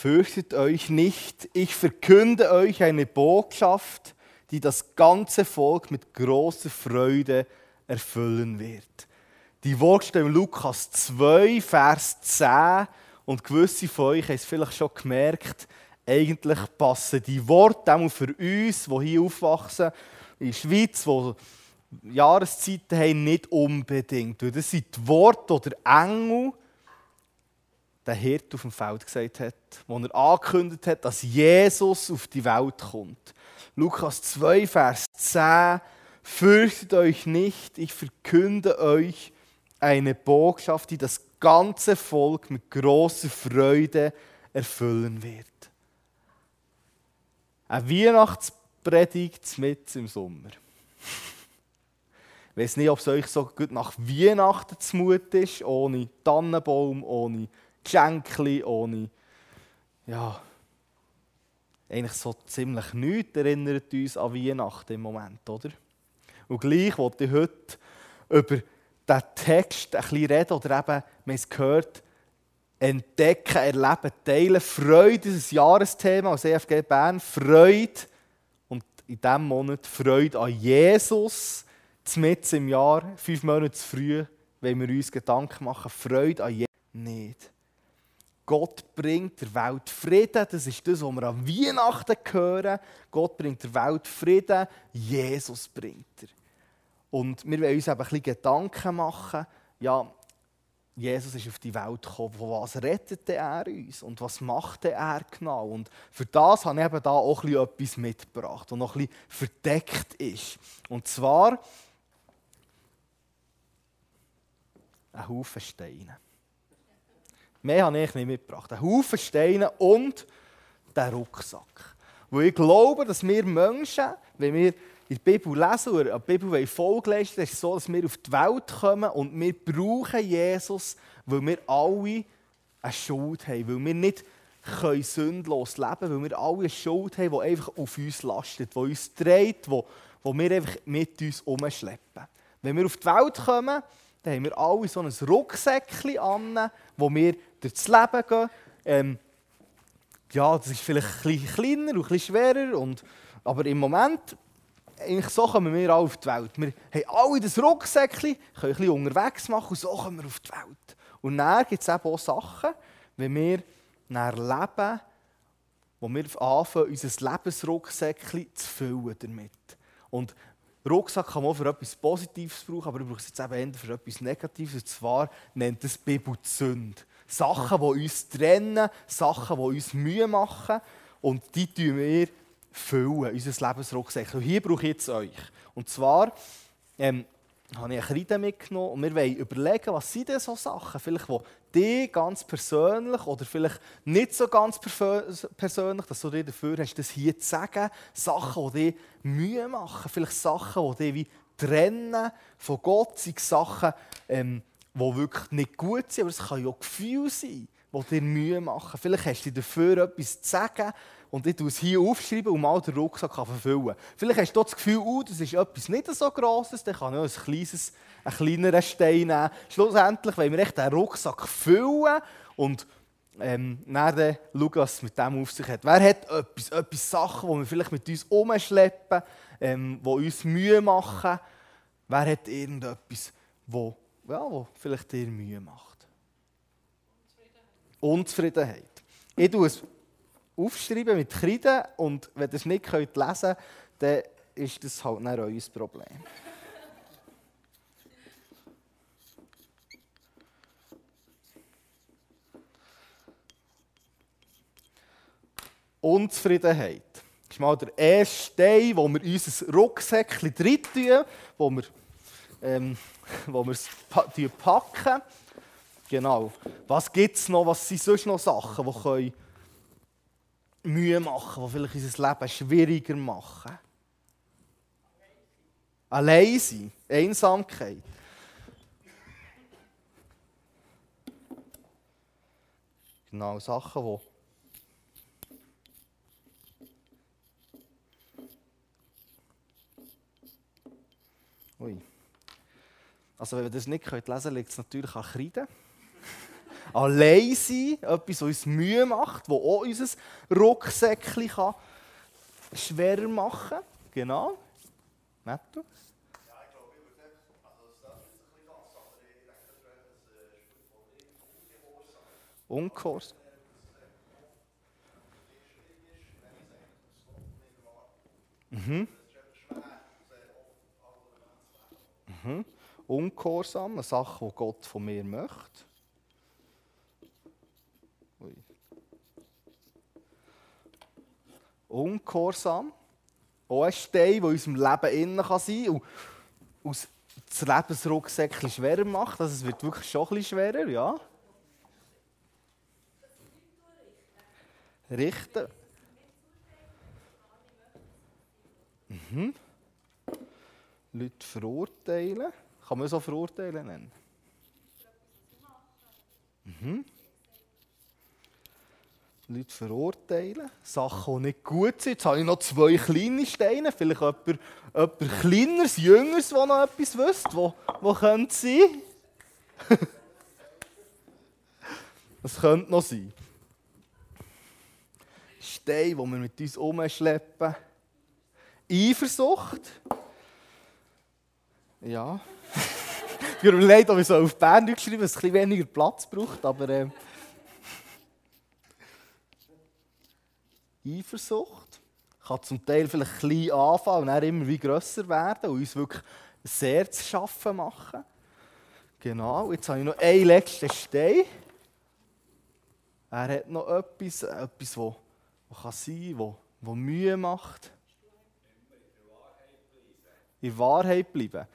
Fürchtet euch nicht, ich verkünde euch eine Botschaft, die das ganze Volk mit großer Freude erfüllen wird. Die Worte in Lukas 2, Vers 10. Und gewisse von euch haben es vielleicht schon gemerkt, eigentlich passen die Worte auch für uns, die hier aufwachsen, in der Schweiz, die Jahreszeiten haben, nicht unbedingt. Das sind die Worte oder Engel, der Hirt auf dem Feld gesagt hat, wo er angekündigt hat, dass Jesus auf die Welt kommt. Lukas 2, Vers 10. Fürchtet euch nicht, ich verkünde euch eine Botschaft, die das ganze Volk mit großer Freude erfüllen wird. Eine Weihnachtspredigt mit im Sommer. Ich weiß nicht, ob es euch so gut nach Weihnachten zumut ist, ohne Tannenbaum, ohne Geschenke, ohne, ja, eigentlich so ziemlich nichts erinnert uns an Weihnachten im Moment, oder? Und gleich wollte ich heute über diesen Text ein bisschen reden, oder eben, wir haben gehört, entdecken, erleben, teilen, Freude, das Jahresthema als EFG Bern, Freude und in diesem Monat Freude an Jesus, mitten im Jahr, fünf Monate zu früh, wenn wir uns Gedanken machen, Freude an Jesus nicht. Gott bringt der Welt Frieden. Das ist das, was wir an Weihnachten hören. Gott bringt der Welt Frieden. Jesus bringt er. Und wir wollen uns eben ein bisschen Gedanken machen. Ja, Jesus ist auf die Welt gekommen. Von was rettet er uns? Und was macht er genau? Und für das habe ich eben da auch ein bisschen etwas mitgebracht, was noch ein bisschen verdeckt ist. Und zwar ein Haufen Steine. Mehr habe ich nicht mitgebracht. Ein Haufen Steine und der Rucksack. Wo ich glaube, dass wir Menschen, wenn wir in der Bibel lesen oder die Bibel Folge leisten, ist es so, dass wir auf die Welt kommen und wir brauchen Jesus, weil wir alle eine Schuld haben, weil wir nicht können sündlos leben können, weil wir alle eine Schuld haben, die einfach auf uns lastet, die uns trägt, die, die wir einfach mit uns umschleppen. Wenn wir auf die Welt kommen, dann haben wir alle so ein Rucksäckchen an, wo wir durchs Leben gehen. Ähm, ja, das ist vielleicht ein bisschen kleiner und ein schwerer, und, aber im Moment, eigentlich so kommen wir alle auf die Welt. Wir haben alle das Rucksäckchen, können ein bisschen unterwegs machen und so kommen wir auf die Welt. Und dann gibt es eben auch Sachen, wenn wir dann leben, wo wir anfangen, unser Lebensrucksäckchen zu füllen damit. Und Rucksack kann man für etwas Positives brauchen, aber ich brauche es jetzt eben für etwas Negatives. Und zwar nennt es Bibel die Sünde. Sachen, die uns trennen, Sachen, die uns Mühe machen. Und die tun wir füllen, unser Lebensrucksack. Und hier brauche ich jetzt euch. Und zwar ähm, habe ich eine Kreide mitgenommen und wir wollen überlegen, was sind denn so Sachen, vielleicht die dich ganz persönlich oder vielleicht nicht so ganz persönlich, dass du dir dafür hast, das hier zu sagen, Sachen, die dich Mühe machen, vielleicht Sachen, die dich wie trennen von Gott, sind Sachen, ähm, die wirklich nicht gut sind, aber es kann ja auch Gefühle sein, die dir Mühe machen. Vielleicht hast du dafür etwas zu sagen und ich tue es hier aufschreiben und mal den Rucksack verfüllen. Vielleicht hast du das Gefühl, oh, das ist etwas nicht so Grosses, dann kann ich ein, kleines, ein kleinerer Stein nehmen. Schlussendlich wollen wir echt den Rucksack füllen und ähm, dann schauen, was es mit dem auf sich hat. Wer hat etwas, etwas Sachen, die wir vielleicht mit uns umschleppen, ähm, die uns Mühe machen? Wer hat irgendetwas, wo, ja, wo vielleicht dir Mühe macht? Unzufriedenheit. Unzufriedenheit. Ich tue es aufschreiben mit Kreide und wenn ihr es nicht lesen könnt, dann ist das halt nicht euer Problem. Unzufriedenheit. Das ist mal der erste Stein, wo wir unser Rucksäckchen drin tun, wo wir, ähm, wo wir es packen. Genau. Was gibt es noch? Was sind sonst noch Sachen, die können Mühe machen, die vielleicht unser Leben schwieriger machen. Allein sein, Einsamkeit. Genau, Sachen, die Ui. Also wenn ihr das nicht lesen könnt, liegt es natürlich an Kreide. Allein sein, etwas, was uns Mühe macht, das auch unser Rucksäckchen kann schwerer machen kann. Genau. Netto? Ungehorsam. Mhm. Mhm. Ungehorsam, eine Sache, die Gott von mir möchte. Ungehorsam. Auch ein Stein, der in unserem Leben innen sein kann und das Lebensrucksäckchen schwerer macht. Also es wird wirklich schon ein bisschen schwerer, ja. Richten. Mhm. Leute verurteilen. Kann man so verurteilen nennen? Mhm. Leute verurteilen, Sachen, die nicht gut sind. Jetzt habe ich noch zwei kleine Steine, vielleicht jemand, jemand Kleineres, Jüngeres, der noch etwas wüsste, wo, wo könnte sein? das könnte noch sein. Steine, die wir mit uns umschleppen. Eifersucht. Ja. ich habe mir leid, ob ich so auf Bern geschrieben dass es ein bisschen weniger Platz braucht, aber... Äh, Eifersucht kann zum Teil vielleicht klein anfangen und dann immer wie grösser werden und uns wirklich sehr zu schaffen machen. Genau, jetzt habe ich noch einen letzten Stein. Er hat noch etwas, etwas, das, das kann sein kann, das, Mühe macht. In Wahrheit bleiben.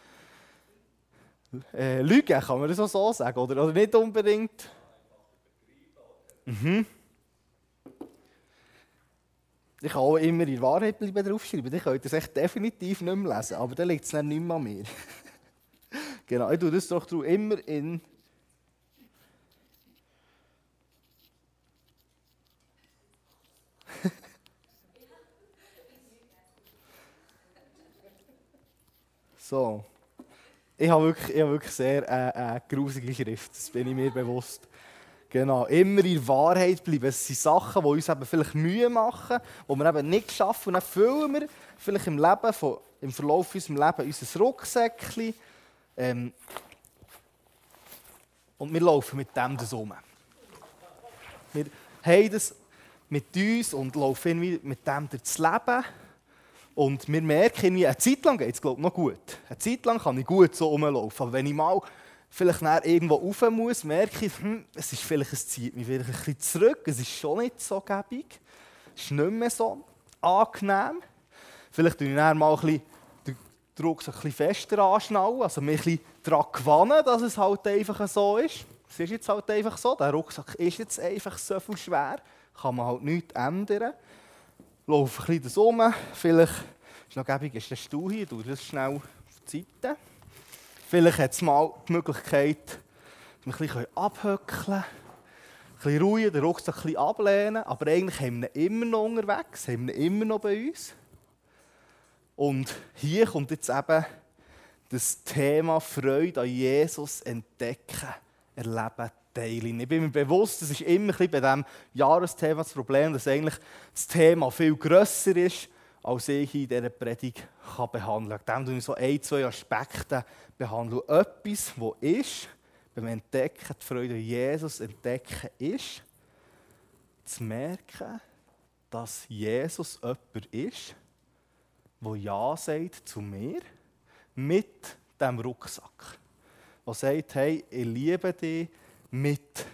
Äh, Lügen, kann man das so sagen? Oder, oder nicht unbedingt? Mhm. Ich kann auch immer in Wahrheit bleiben draufschreiben. Ich könnte das echt definitiv nicht mehr lesen, aber dann liegt es dann nicht mehr an mir. genau, ich tue das doch immer in so. Ich habe wirklich, ich habe wirklich sehr äh, äh, grusige Schrift, das bin ich mir bewusst. Genau, immer in Wahrheit bleiben. Es sind Sachen, die uns eben vielleicht Mühe machen, die wir eben nicht schaffen. Und dann füllen wir vielleicht im, Leben von, im Verlauf unseres Lebens unser Rucksäckchen. Ähm, und wir laufen mit dem das um. Wir haben das mit uns und laufen irgendwie mit dem durchs Leben. Und wir merken, irgendwie, eine Zeit lang geht es noch gut. Eine Zeit lang kann ich gut so rumlaufen. Aber wenn ich mal vielleicht irgendwo rauf muss, merke ich, hm, es, ist vielleicht, es zieht mich vielleicht ein bisschen zurück. Es ist schon nicht so gäbig. Es ist nicht mehr so angenehm. Vielleicht tue ich dann mal ein bisschen den Druck ein bisschen fester anschnallen, also mich ein daran gewannen, dass es halt einfach so ist. Es ist jetzt halt einfach so, der Rucksack ist jetzt einfach so viel schwer, kann man halt nichts ändern. Laufe ein bisschen das um, vielleicht ist noch gäbig, ist der Stuhl hier, tue das schnell auf die Seite. Vielleicht hat es mal die Möglichkeit, dass wir ein bisschen abhöckeln ein bisschen ruhig, den Rucksack ein bisschen ablehnen. Aber eigentlich haben wir ihn immer noch unterwegs, haben wir ihn immer noch bei uns. Und hier kommt jetzt eben das Thema Freude an Jesus entdecken, erleben, teilen. Ich bin mir bewusst, es ist immer ein bisschen bei diesem Jahresthema das Problem, dass eigentlich das Thema viel grösser ist, als ich in dieser Predigt behandeln kann. Dem ich so ein, zwei Aspekte behandeln. Etwas, das ist, beim Entdecken, die Freude Jesus entdecken, ist, zu merken, dass Jesus jemand ist, der Ja sagt zu mir, mit dem Rucksack. Der sagt, hey, ich liebe dich mit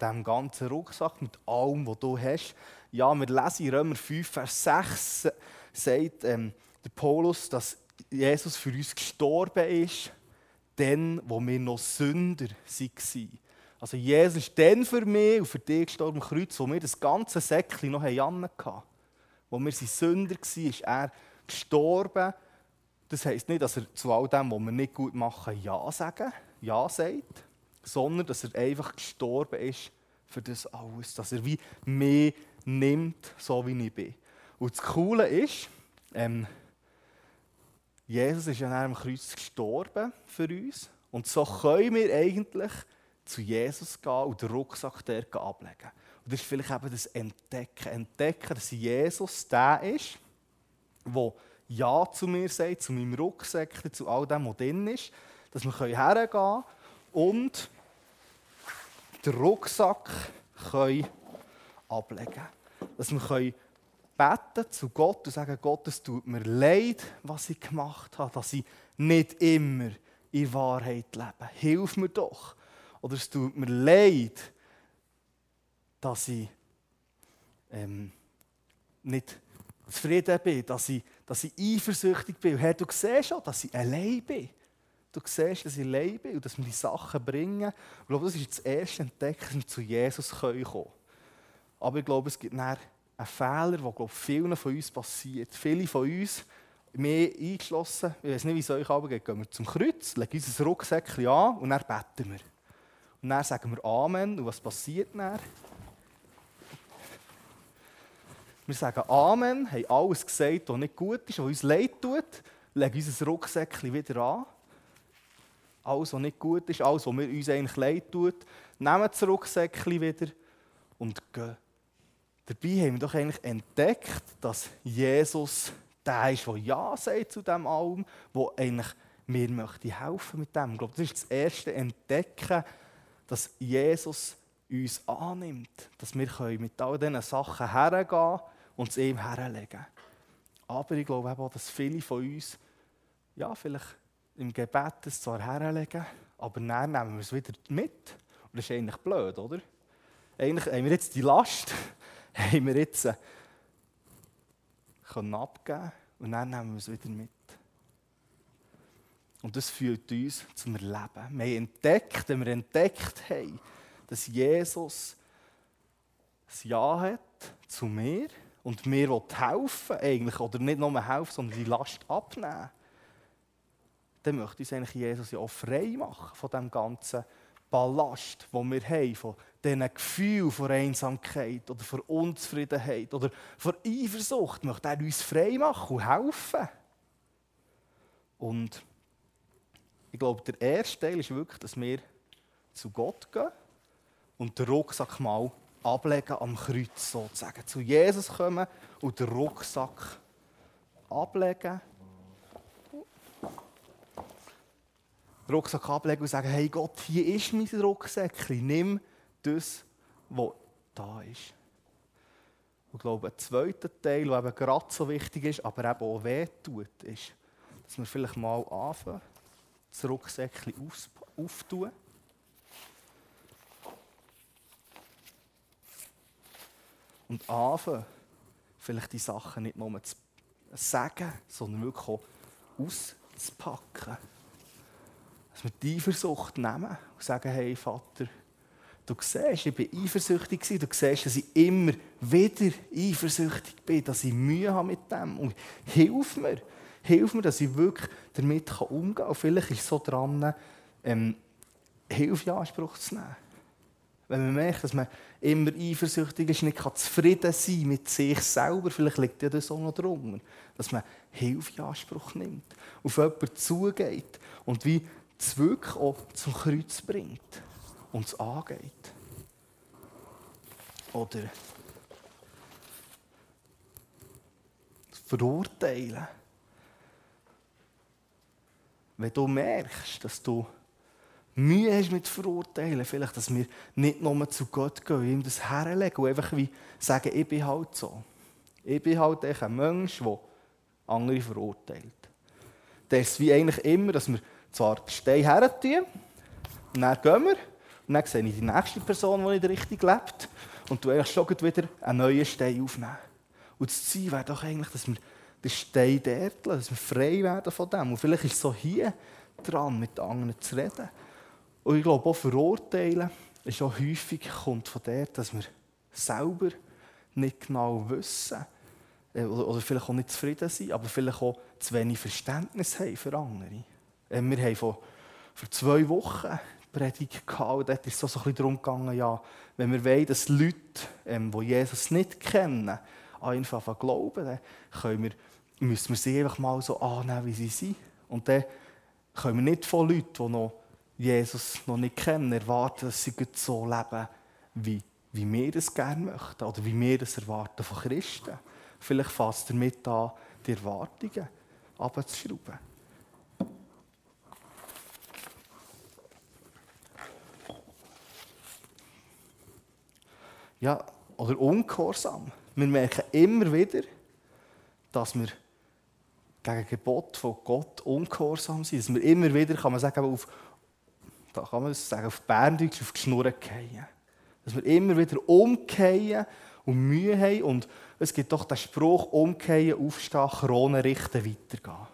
dem ganzen Rucksack, mit allem, was du hast. Ja, wir lesen in Römer 5, Vers 6, sagt ähm, der Paulus, dass Jesus für uns gestorben ist, dann, wo wir noch Sünder waren. Also Jesus ist dann für mich und für dich gestorben am Kreuz, wo wir das ganze Säckchen noch hatten. Wo wir Sünder waren, ist er gestorben. Das heisst nicht, dass er zu all dem, was wir nicht gut machen, Ja sagen, Ja sagt, sondern dass er einfach gestorben ist für das alles. Dass er wie mehr nimmt, so wie ich bin. Und das Coole ist, ähm, Jesus ist an einem Kreuz gestorben für uns. Und so können wir eigentlich zu Jesus gehen und den Rucksack dort ablegen. Und das ist vielleicht eben das Entdecken. Entdecken, dass Jesus der ist, der Ja zu mir sagt, zu meinem Rucksack, zu all dem, was drin ist. Dass wir hergehen können und den Rucksack können ablegen können. Dass wir beten zu Gott und sagen, Gott, es tut mir leid, was ich gemacht habe, dass ich nicht immer in Wahrheit lebe. Hilf mir doch. Oder es tut mir leid, dass ich ähm, nicht zufrieden bin, dass ich, dass ich eifersüchtig bin. Herr, du siehst schon, dass ich allein bin. Du siehst, dass ich allein bin und dass wir die Sachen bringen. Ich glaube, das ist das erste Entdecken, dass wir zu Jesus kommen können. Aber ich glaube, es gibt einen Fehler, der glaube vielen von uns passiert. Viele von uns, mehr eingeschlossen, ich weiß nicht, wie es euch geht, gehen wir zum Kreuz, legen unser Rucksäckchen an und dann beten wir. Und dann sagen wir Amen. Und was passiert dann? Wir sagen Amen, haben alles gesagt, was nicht gut ist, was uns leid tut, legen unser Rucksäckchen wieder an. Alles, was nicht gut ist, alles, was uns eigentlich leid tut, nehmen das Rucksäckchen wieder und gehen. Dabei haben wir doch eigentlich entdeckt, dass Jesus der ist, der Ja sagt zu dem allem, der eigentlich mir möchte helfen mit dem. Ich glaube, das ist das erste Entdecken, dass Jesus uns annimmt, dass wir mit all diesen Sachen hergehen und es ihm herlegen. Aber ich glaube auch, dass viele von uns, ja, vielleicht im Gebet es zwar herlegen, aber dann nehmen wir es wieder mit. Und das ist eigentlich blöd, oder? Eigentlich haben wir jetzt die Last, haben wir jetzt äh, können abgeben und dann nehmen wir es wieder mit. Und das führt uns zum Erleben. Wir haben entdeckt, wenn wir entdeckt haben, dass Jesus ein Ja hat zu mir und mir helfen eigentlich, oder nicht nur helfen, sondern die Last abnehmen, dann möchte uns eigentlich Jesus ja auch frei machen von dem ganzen Ballast, den wir haben, von diesen Gefühlen von Einsamkeit oder von Unzufriedenheit oder von Eifersucht, möchte er uns frei machen und helfen. Und ich glaube, der erste Teil ist wirklich, dass wir zu Gott gehen und den Rucksack mal ablegen am Kreuz sozusagen. Zu Jesus kommen und den Rucksack ablegen. Den Rucksack ablegen und sagen, hey Gott, hier ist mein Rucksäckchen, nimm das, was da ist. Und ich glaube, ein zweiter Teil, der eben gerade so wichtig ist, aber eben auch wehtut, ist, dass wir vielleicht mal anfangen, das Rucksäckchen auftun und anfangen, vielleicht die Sachen nicht nur zu sagen, sondern wirklich auch auszupacken. Dass wir die Eifersucht nehmen und sagen, hey Vater, du siehst, ich bin eifersüchtig du siehst, dass ich immer wieder eifersüchtig bin, dass ich Mühe habe mit dem und hilf mir, hilf mir, dass ich wirklich damit umgehen kann. Und vielleicht ist es so dran, ähm, Hilfe in Anspruch zu nehmen. Wenn man merkt, dass man immer eifersüchtig ist, nicht zufrieden sein mit sich selber, vielleicht liegt ja das auch noch drunter, dass man Hilfe in Anspruch nimmt, auf jemanden zugeht und wie es wirklich auch zum Kreuz bringt und es angeht. Oder verurteilen. Wenn du merkst, dass du Mühe hast mit Verurteilen, vielleicht, dass wir nicht nur zu Gott gehen, ihm das herlegen und einfach wie sagen, ich bin halt so. Ich bin halt ein Mensch, der andere verurteilt. Das ist wie eigentlich immer, dass wir zwar den Stein her und dann gehen wir, und dann sehe ich die nächste Person, die nicht richtig lebt, und du eigentlich schon wieder einen neuen Stein aufnehmen. Und das Ziel wäre doch eigentlich, dass wir den Stein dort lassen, dass wir frei werden von dem. Und vielleicht ist es so hier dran, mit anderen zu reden. Und ich glaube, auch verurteilen ist auch häufig kommt von der, dass wir selber nicht genau wissen äh, oder, vielleicht auch nicht zufrieden sind, aber vielleicht auch zu wenig Verständnis haben für andere. Äh, wir haben vor, vor zwei Wochen Predigt gehabt dort ist es so, ein bisschen darum gegangen, ja, wenn wir wollen, dass Leute, ähm, die Jesus nicht kennen, einfach glauben, dann wir, müssen wir sie einfach mal so annehmen, wie sie sind. Und dann können wir nicht von Leuten, die noch Jesus noch nicht kennen, erwarten, dass sie so leben, wie, wie wir es gerne möchten oder wie wir es erwarten von Christen. Vielleicht fasst er mit an, die Erwartungen abzuschrauben. Ja, oder ungehorsam. Wir merken immer wieder, dass wir gegen Gebot von Gott ungehorsam sind. Dass wir immer wieder, kann man sagen, auf, da kann man sagen, auf Berndeutsch auf die Schnur fallen. Dass wir immer wieder umkehren und Mühe haben. Und es gibt doch den Spruch, umkehren, aufstehen, Krone richten, weitergehen.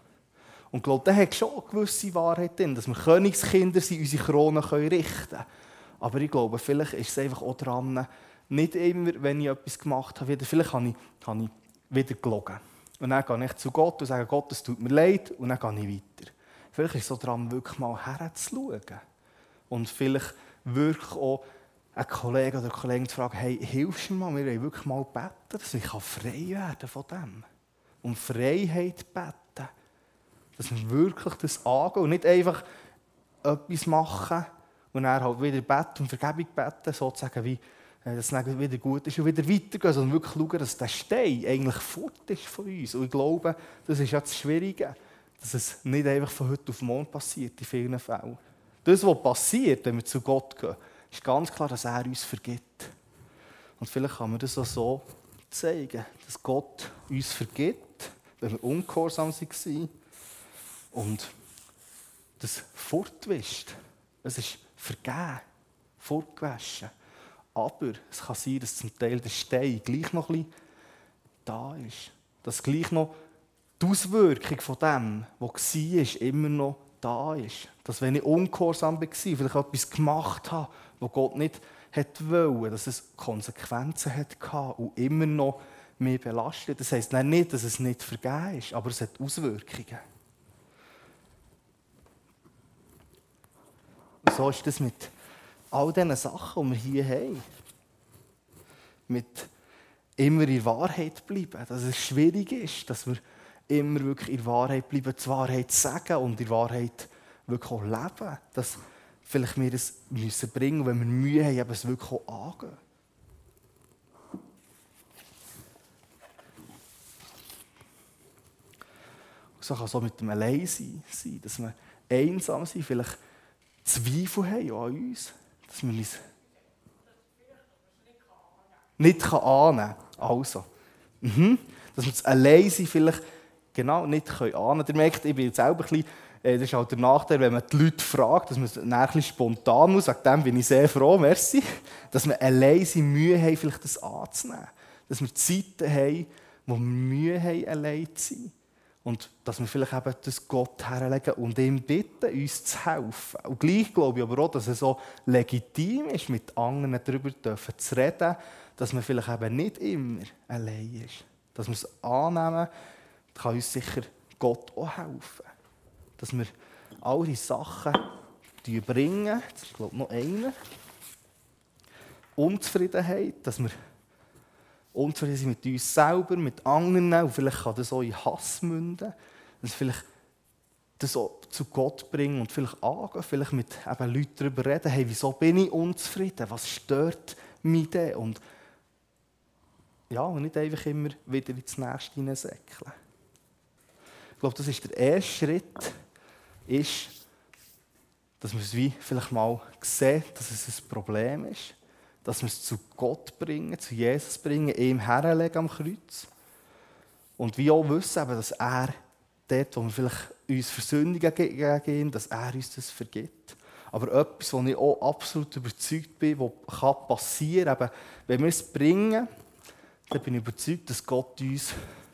Und ich glaube, der hat schon eine gewisse Wahrheit drin, dass wir Königskinder sind, unsere Krone richten können. Aber ich glaube, vielleicht ist es einfach auch dran, nicht immer, wenn ich etwas gemacht habe, wieder, vielleicht habe ich, habe ich wieder gelogen. Und dann gehe ich zu Gott und sage, Gott, es tut mir leid, und dann gehe ich weiter. Vielleicht ist es so dran, wirklich mal herzuschauen. Und vielleicht wirklich auch einen Kollegen oder eine Kollegin zu fragen, hey, hilfst du mir mal, wir wollen wirklich mal beten, dass ich frei werden von dem. Um Freiheit beten. Dass wir wirklich das angehen und nicht einfach etwas machen und dann halt wieder beten und Vergebung beten, sozusagen wie, dass es wieder gut ist und wieder weitergehen, sondern wirklich schauen, dass der Stein eigentlich fort ist von uns. Und ich glaube, das ist ja das Schwierige, dass es nicht einfach von heute auf morgen passiert, in vielen Fällen. Das, was passiert, wenn wir zu Gott gehen, ist ganz klar, dass er uns vergibt. Und vielleicht kann man das auch so zeigen, dass Gott uns vergibt, wenn wir ungehorsam waren und das fortwischt. Es ist vergeben, fortgewaschen. Aber es kann sein, dass zum Teil der Stein gleich noch ein da ist. Dass gleich noch die Auswirkung von dem, was war, immer noch da ist. Dass wenn ich ungehorsam war, vielleicht etwas gemacht habe, was Gott nicht wollte, dass es Konsequenzen hatte und immer noch mich belastet. Das heisst nicht, dass es nicht vergeben ist, aber es hat Auswirkungen. Und so ist das mit all diesen Sachen, die wir hier haben, mit immer in Wahrheit bleiben, dass es schwierig ist, dass wir immer wirklich in Wahrheit bleiben, die Wahrheit sagen und in Wahrheit wirklich auch leben. Dass vielleicht wir es müssen bringen, wenn wir Mühe haben, eben es wirklich auch angehen. So kann es auch mit dem Alleinsein sein, dass wir einsam sind, vielleicht Zweifel haben an uns dass man es nicht annehmen kann. Also, mhm. dass wir es allein sind, vielleicht genau nicht annehmen können. Ihr merkt, ich bin selber ein bisschen, äh, das ist halt der Nachteil, wenn man die Leute fragt, dass man es ein spontan muss. Wegen dem bin ich sehr froh, merci. Dass wir allein sind, Mühe haben, vielleicht das anzunehmen. Dass wir Zeiten haben, wo wir Mühe haben, allein zu sein. Und dass wir vielleicht eben das Gott herlegen und ihm bitten, uns zu helfen. Und gleich glaube ich aber auch, dass es so legitim ist, mit anderen darüber zu reden, dass man vielleicht eben nicht immer allein ist. Dass wir es annehmen, kann uns sicher Gott auch helfen. Dass wir all diese Sachen bringen, ist glaube ich noch einer, Unzufriedenheit, dass wir unzufrieden sind mit uns selber, mit anderen. Und vielleicht kann das auch in Hass münden. Dass vielleicht das auch zu Gott bringen und vielleicht angehen, vielleicht mit eben Leuten darüber reden, hey, wieso bin ich unzufrieden? Was stört mich denn? Und ja, und nicht einfach immer wieder ins Nächste hineinsäckeln. Ich glaube, das ist der erste Schritt, ist, dass man es wie vielleicht mal sehen, dass es ein Problem ist dass wir es zu Gott bringen, zu Jesus bringen, ihm herlegen am Kreuz. Und wir auch wissen, dass er dort, wo wir vielleicht uns versündigen gegen dass er uns das vergibt. Aber etwas, wo ich auch absolut überzeugt bin, was passieren kann, wenn wir es bringen, dann bin ich überzeugt, dass Gott uns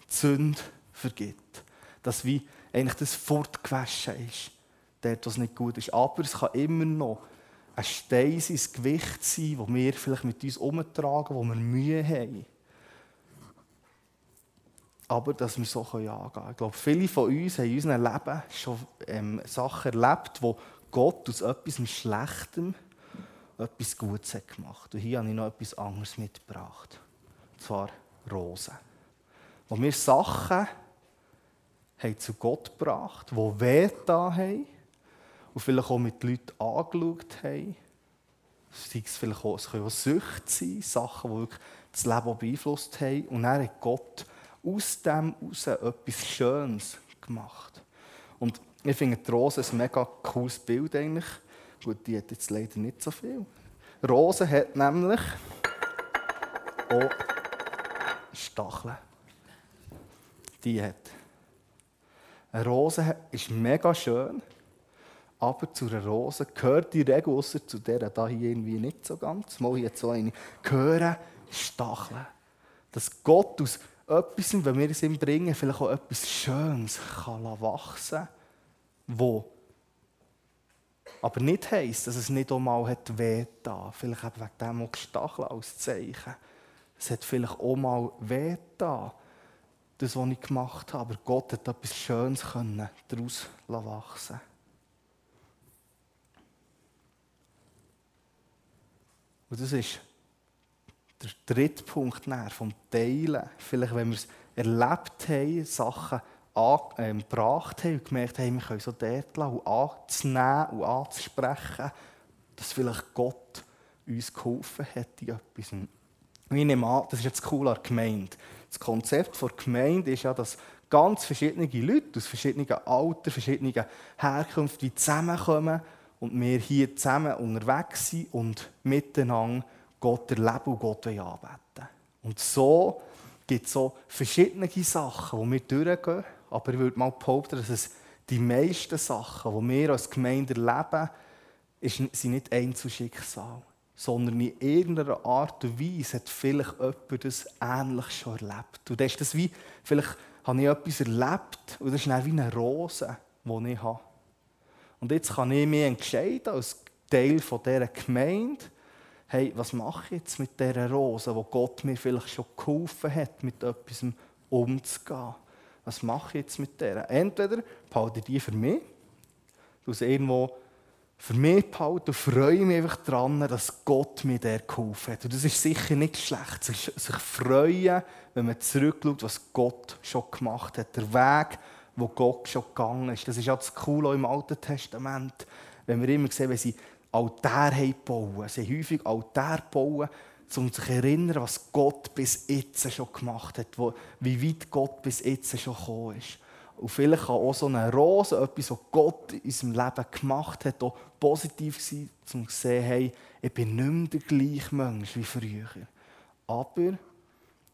die Sünde vergibt. Dass wie eigentlich das fortgewaschen ist, dort, was nicht gut ist. Aber es kann immer noch ein Stein sein, ein Gewicht sein, das wir vielleicht mit uns umtragen, wo wir Mühe haben. Aber dass wir so angehen können. Ich glaube, viele von uns haben in unserem Leben schon ähm, Sachen erlebt, wo Gott aus etwas Schlechtem etwas Gutes hat gemacht. Und hier habe ich noch etwas anderes mitgebracht. Und zwar Rosen. Wo wir Sachen haben zu Gott gebracht, die weh da haben und vielleicht auch mit Leuten angeschaut haben. Sei es vielleicht auch, es können auch Süchte sein, Sachen, die wirklich das Leben beeinflusst haben. Und dann hat Gott aus dem heraus etwas Schönes gemacht. Und ich finde die Rose ein mega cooles Bild eigentlich. Gut, die hat jetzt leider nicht so viel. Rose hat nämlich auch Stacheln. Die hat. Eine Rose ist mega schön, aber zu einer Rose gehört die Regel, ausser zu der da hier irgendwie nicht so ganz. Mal hier so eine. Gehören Stacheln. Dass Gott aus etwas, wenn wir es ihm bringen, vielleicht auch etwas Schönes kann wachsen wo aber nicht heisst, dass es nicht einmal hat weh. Vielleicht eben wegen dem auch Stacheln als Zeichen. Es hat vielleicht auch mal weh da, das, was ich gemacht habe. Aber Gott hat etwas Schönes daraus wachsen Und das ist der dritte Punkt vom Teilen. Vielleicht, wenn wir es erlebt haben, Sachen angebracht ähm, haben und gemerkt haben, wir können so dort lassen und anzunehmen und anzusprechen, dass vielleicht Gott uns geholfen hat in etwas. Und ich nehme an, das ist jetzt cool an der Gemeinde. Das Konzept der Gemeinde ist ja, dass ganz verschiedene Leute aus verschiedenen Altern, verschiedenen Herkünften zusammenkommen und wir hier zusammen unterwegs sind und miteinander Gott erleben und Gott anbeten. Und so gibt es so verschiedene Sachen, die wir durchgehen aber ich würde mal behaupten, dass es die meisten Sachen, die wir als Gemeinde erleben, sind nicht Einzelschicksal, sondern in irgendeiner Art und Weise hat vielleicht jemand das ähnlich schon erlebt. Und das ist das wie, vielleicht habe ich etwas erlebt und das ist wie eine Rose, die ich habe. Und jetzt kann ich mich entscheiden, als Teil dieser Gemeinde, hey, was mache ich jetzt mit dieser Rose, wo Gott mir vielleicht schon geholfen hat, mit etwas umzugehen was mache ich jetzt mit der? Entweder behalte ich die für mich, du sie irgendwo für mich behalten und freue mich einfach daran, dass Gott mir der geholfen hat. Und das ist sicher nicht schlecht, sich freuen, wenn man zurückschaut, was Gott schon gemacht hat. Der Weg, wo Gott schon gegangen ist. Das ist auch das Coole im Alten Testament. Wenn wir immer sehen, wenn sie Altäre bauen. Sie häufig Altäre bauen, um sich zu erinnern, was Gott bis jetzt schon gemacht hat, wie weit Gott bis jetzt schon gekommen ist. Und vielleicht kann auch so eine Rose, etwas, was Gott in unserem Leben gemacht hat, auch positiv sein, um zu sehen, hey, ich bin nicht mehr der gleiche Mensch wie früher. Aber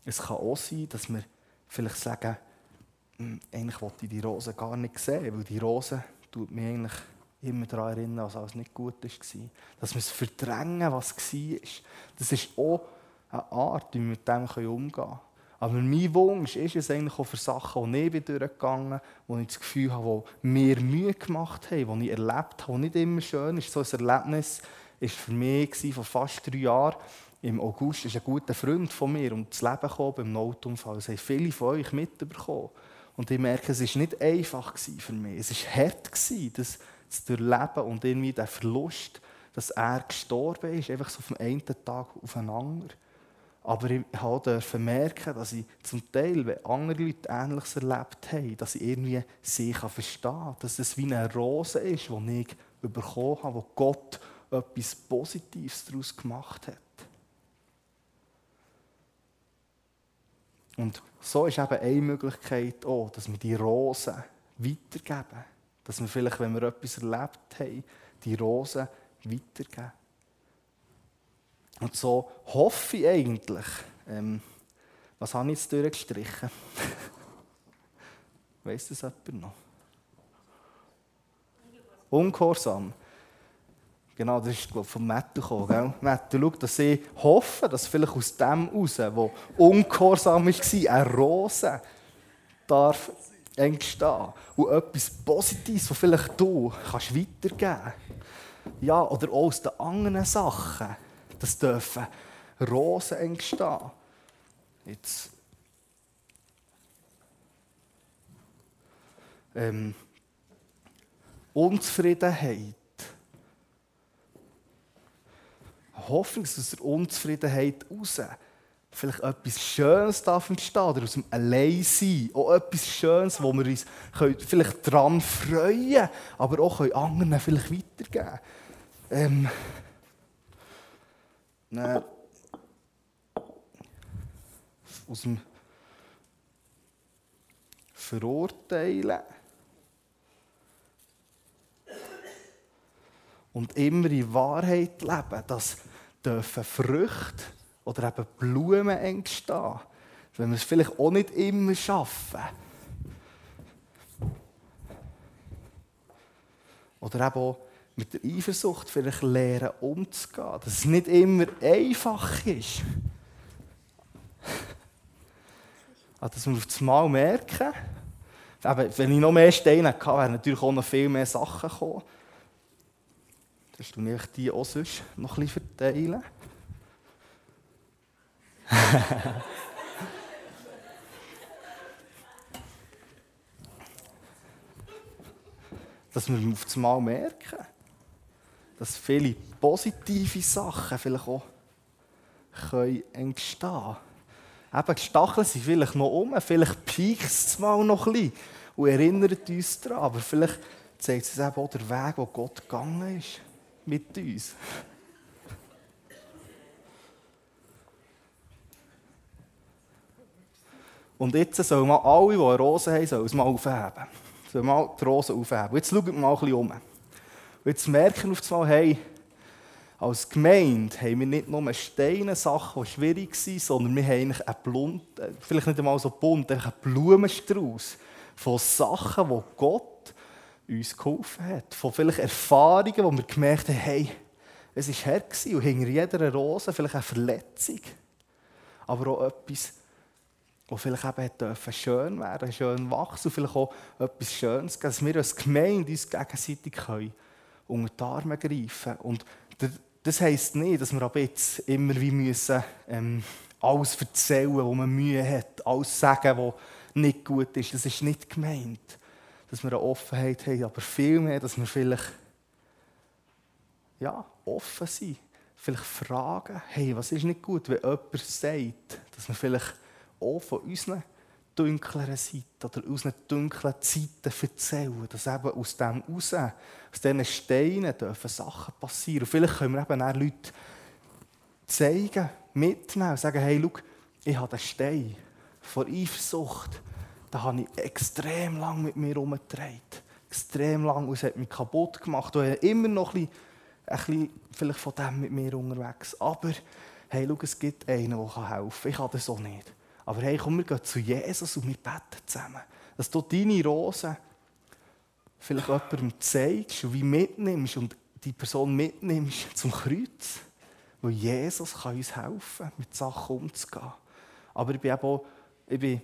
es kann auch sein, dass wir vielleicht sagen, eigentlich wollte ich die Rose gar nicht sehen, weil die Rose tut mir eigentlich immer daran erinnern, was alles nicht gut war. Dass wir es verdrängen, was war. Das ist auch eine Art, wie wir mit dem umgehen können. Aber mein Wunsch ist es eigentlich auch für Sachen, die ich durchgegangen bin, wo ich das Gefühl habe, die mir Mühe gemacht haben, die ich erlebt habe, die nicht immer schön ist. So ein Erlebnis war für mich vor fast drei Jahren. Im August ist ein guter Freund von mir um das Leben gekommen beim Notunfall. Das haben viele von euch mitbekommen. Und ich merke, es war nicht einfach für mich. Es war hart, das zu durchleben und irgendwie der Verlust, dass er gestorben ist, einfach so vom einen Tag aufeinander. Aber ich durfte merken, dass ich zum Teil, wenn andere Leute Ähnliches erlebt haben, dass ich irgendwie sie verstehen kann. Dass es wie eine Rose ist, die ich bekommen habe, wo Gott etwas Positives daraus gemacht hat. Und so ist eben eine Möglichkeit auch, dass wir die Rosen weitergeben. Dass wir vielleicht, wenn wir etwas erlebt haben, die Rosen weitergeben. Und so hoffe ich eigentlich, ähm, was habe ich jetzt durchgestrichen? Weiss das jemand noch? Ungehorsam. Genau, das ist glaube von Matthew gekommen. Gell? Matthew, schau, dass ich hoffe, dass vielleicht aus dem heraus, wo ungehorsam war, eine Rose darf entstehen. Und etwas Positives, was vielleicht du kannst weitergeben kannst. Ja, oder auch aus den anderen Sachen. Das dürfen Rosen entstehen. Jetzt. Ähm, Unzufriedenheit. Hoffnung aus der Unzufriedenheit raus vielleicht etwas Schönes darf entstehen oder aus dem Alleinsein. Auch etwas Schönes, wo wir uns vielleicht daran freuen aber auch anderen vielleicht weitergeben ähm, dann, aus dem Verurteilen und immer in Wahrheit leben, dass dürfen Früchte oder eben Blumen entstehen, wenn wir es vielleicht auch nicht immer schaffen. Oder eben auch mit der Eifersucht vielleicht lernen umzugehen, dass es nicht immer einfach ist. Also, dass wir auf das Mal merken, wenn ich noch mehr Steine hatte, wären natürlich auch noch viel mehr Sachen gekommen. Dass du nicht die auch sonst noch ein bisschen verteilen. dass wir auf das Mal merken, dass viele positive Sachen vielleicht auch entstehen können. Eben, die Stacheln sind vielleicht noch um, vielleicht piekt es mal noch ein bisschen und erinnert uns daran, aber vielleicht zeigt es eben auch der Weg, wo Gott gegangen ist mit uns. Und jetzt sollen mal alle, die eine Rose haben, sollen es mal aufheben. Sollen mal die Rose aufheben. Jetzt schauen wir mal ein bisschen um. Jetzt merken wir auf einmal, hey, als Gemeinde haben wir nicht nur Steine, Sachen, die schwierig sind, sondern wir haben eigentlich einen Blunt, vielleicht nicht einmal so bunt, einen Blumenstrauß von Sachen, die Gott uns geholfen hat. Von vielleicht Erfahrungen, wo wir gemerkt haben, hey, es war her und hinter jeder Rose vielleicht eine Verletzung, aber auch etwas, wo vielleicht eben schön werden schön wachsen und vielleicht auch etwas Schönes geben, dass wir als Gemeinde uns gegenseitig können unter die Arme greifen Und das heisst nicht, dass wir ab jetzt immer wie müssen, ähm, alles erzählen, wo man Mühe hat, alles sagen, was nicht gut ist. Das ist nicht gemeint, dass wir eine Offenheit haben, aber vielmehr, dass wir vielleicht ja, offen sind. Vielleicht fragen, hey, was ist nicht gut, wenn jemand sagt, dass wir vielleicht auch von unseren dunkleren Seiten oder unseren dunklen Zeiten erzählen. Dass eben aus dem raus, aus diesen Steinen dürfen Sachen passieren. Und vielleicht können wir eben auch Leute zeigen, mitnehmen sagen, hey, schau, ich habe den Stein vor Eifersucht, da habe ich extrem lang mit mir herumgetragen. Extrem lang und es hat mich kaputt gemacht. Und ich habe immer noch ein bisschen, ein bisschen vielleicht von dem mit mir unterwegs. Aber hey, schau, es gibt einen, der helfen kann. Ich kann das auch nicht. Aber hey, komm, wir gehen zu Jesus und wir beten zusammen. Dass du deine Rosen vielleicht jemandem zeigst und wie mitnimmst und die Person mitnimmst zum Kreuz. Weil Jesus kann uns helfen, mit Sachen umzugehen. Aber ich bin auch, ich bin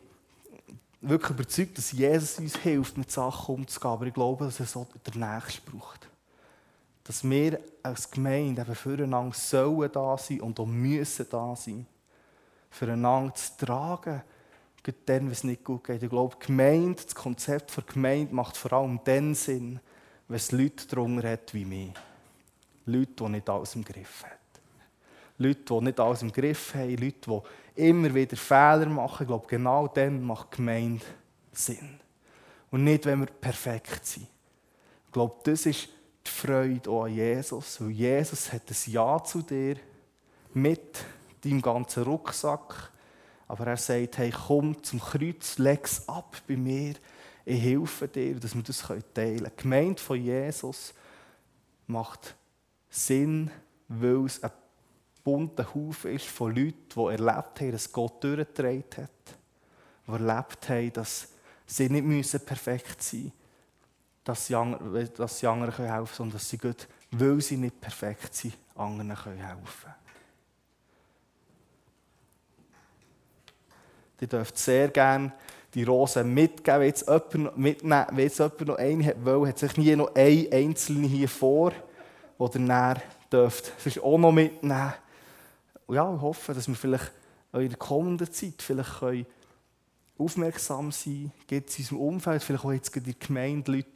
wirklich überzeugt, dass Jesus uns hilft, mit Sachen umzugehen. Aber ich glaube, dass es so der Nächste braucht. Dass wir als Gemeinde eben füreinander sollen da sein und auch müssen da sein füreinander zu tragen, dann, wenn es nicht gut geht. Ich glaube, Gemeinde, das Konzept der Gemeinde macht vor allem dann Sinn, wenn es Leute darunter hat wie mich. Leute, die nicht alles im Griff haben. Leute, die nicht alles im Griff haben, Leute, die immer wieder Fehler machen. Ich glaube, genau dann macht Gemeinde Sinn. Und nicht, wenn wir perfekt sind. Ich glaube, das ist die Freude an Jesus, weil Jesus hat ein Ja zu dir mit deinem ganzen Rucksack. Aber er sagt, hey, komm zum Kreuz, leg es ab bei mir, ich helfe dir, dass wir das teilen können. Die Gemeinde von Jesus macht Sinn, weil es ein bunter Haufen ist von Leuten, die erlebt haben, dass Gott durchgetragen hat. Die erlebt haben, dass sie nicht perfekt sein müssen, dass sie, anderen, dass sie anderen helfen können, sondern dass sie Gott, weil sie nicht perfekt sind, anderen helfen können. Ihr dürft sehr gerne die Rosen mitgeben. Wenn jetzt jemand, mitnehmen, wenn jetzt jemand noch eine will, hat sich nie noch eine einzelne hier vor, die ihr dürft sonst auch noch mitnehmen Und ja, ich hoffe, dass wir vielleicht in der kommenden Zeit vielleicht aufmerksam sein Gibt es unserem Umfeld, vielleicht auch jetzt in der Gemeinde Leute,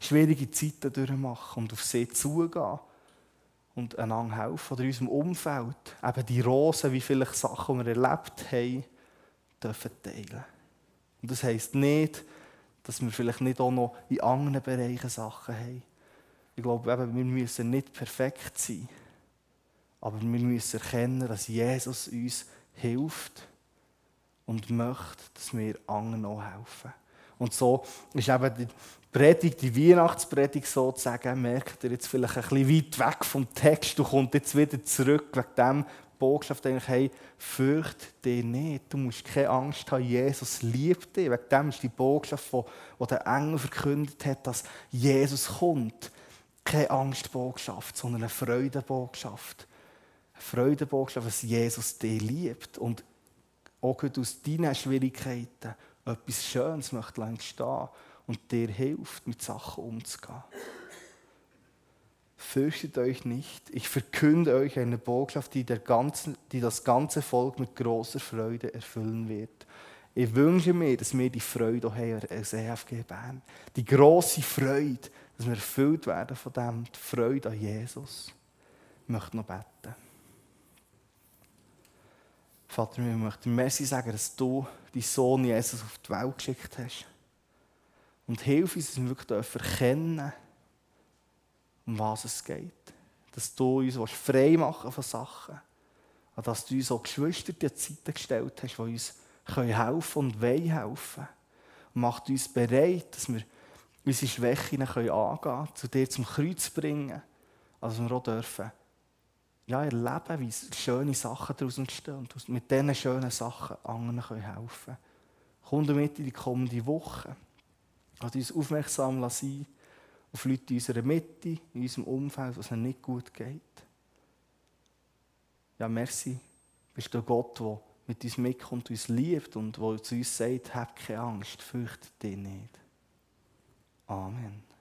die schwierige Zeiten durchmachen und auf sie zugehen und einander helfen. Oder in unserem Umfeld eben die Rosen, wie viele Sachen wir erlebt haben, dürfen teilen. Und das heisst nicht, dass wir vielleicht nicht auch noch in anderen Bereichen Sachen haben. Ich glaube, eben, wir müssen nicht perfekt sein. Aber wir müssen erkennen, dass Jesus uns hilft und möchte, dass wir anderen auch helfen. Und so ist eben die Predigt, die Weihnachtspredigt sozusagen, merkt ihr jetzt vielleicht ein bisschen weit weg vom Text und kommt jetzt wieder zurück wegen dem Botschaft eigentlich, hey, fürcht dich nicht, du musst keine Angst haben, Jesus liebt dich. Wegen dem ist die Botschaft, die der Engel verkündet hat, dass Jesus kommt. Keine Angstbotschaft, sondern eine Freudenbotschaft. Eine Freudenbotschaft, dass Jesus dich liebt und auch aus deinen Schwierigkeiten etwas Schönes möchte entstehen und dir hilft, mit Sachen umzugehen. Fürchtet euch nicht, ich verkünde euch eine Botschaft, die, der ganzen, die das ganze Volk mit großer Freude erfüllen wird. Ich wünsche mir, dass wir die Freude auch haben als EFG Bern. Die große Freude, dass wir erfüllt werden von dem, die Freude an Jesus. Ich möchte noch beten. Vater, wir möchten Merci sagen, dass du deinen Sohn Jesus auf die Welt geschickt hast. Und hilf uns, dass wir wirklich erkennen um was es geht. Dass du uns frei machen von Sachen. Und dass du uns auch Geschwister die Zeiten gestellt hast, die uns helfen und wollen helfen. Und macht uns bereit, dass wir unsere Schwächen angehen können, zu dir zum Kreuz bringen. Also wir auch dürfen ja, erleben, wie schöne Sachen daraus entstehen und mit diesen schönen Sachen anderen helfen können. Komm damit in die kommende Woche. Lass uns aufmerksam sein auf Leute in unserer Mitte, in unserem Umfeld, was ihnen nicht gut geht. Ja, merci. Bist du Gott, der mit uns mitkommt, uns liebt und der zu uns sagt, hab keine Angst, fürchte dich nicht. Amen.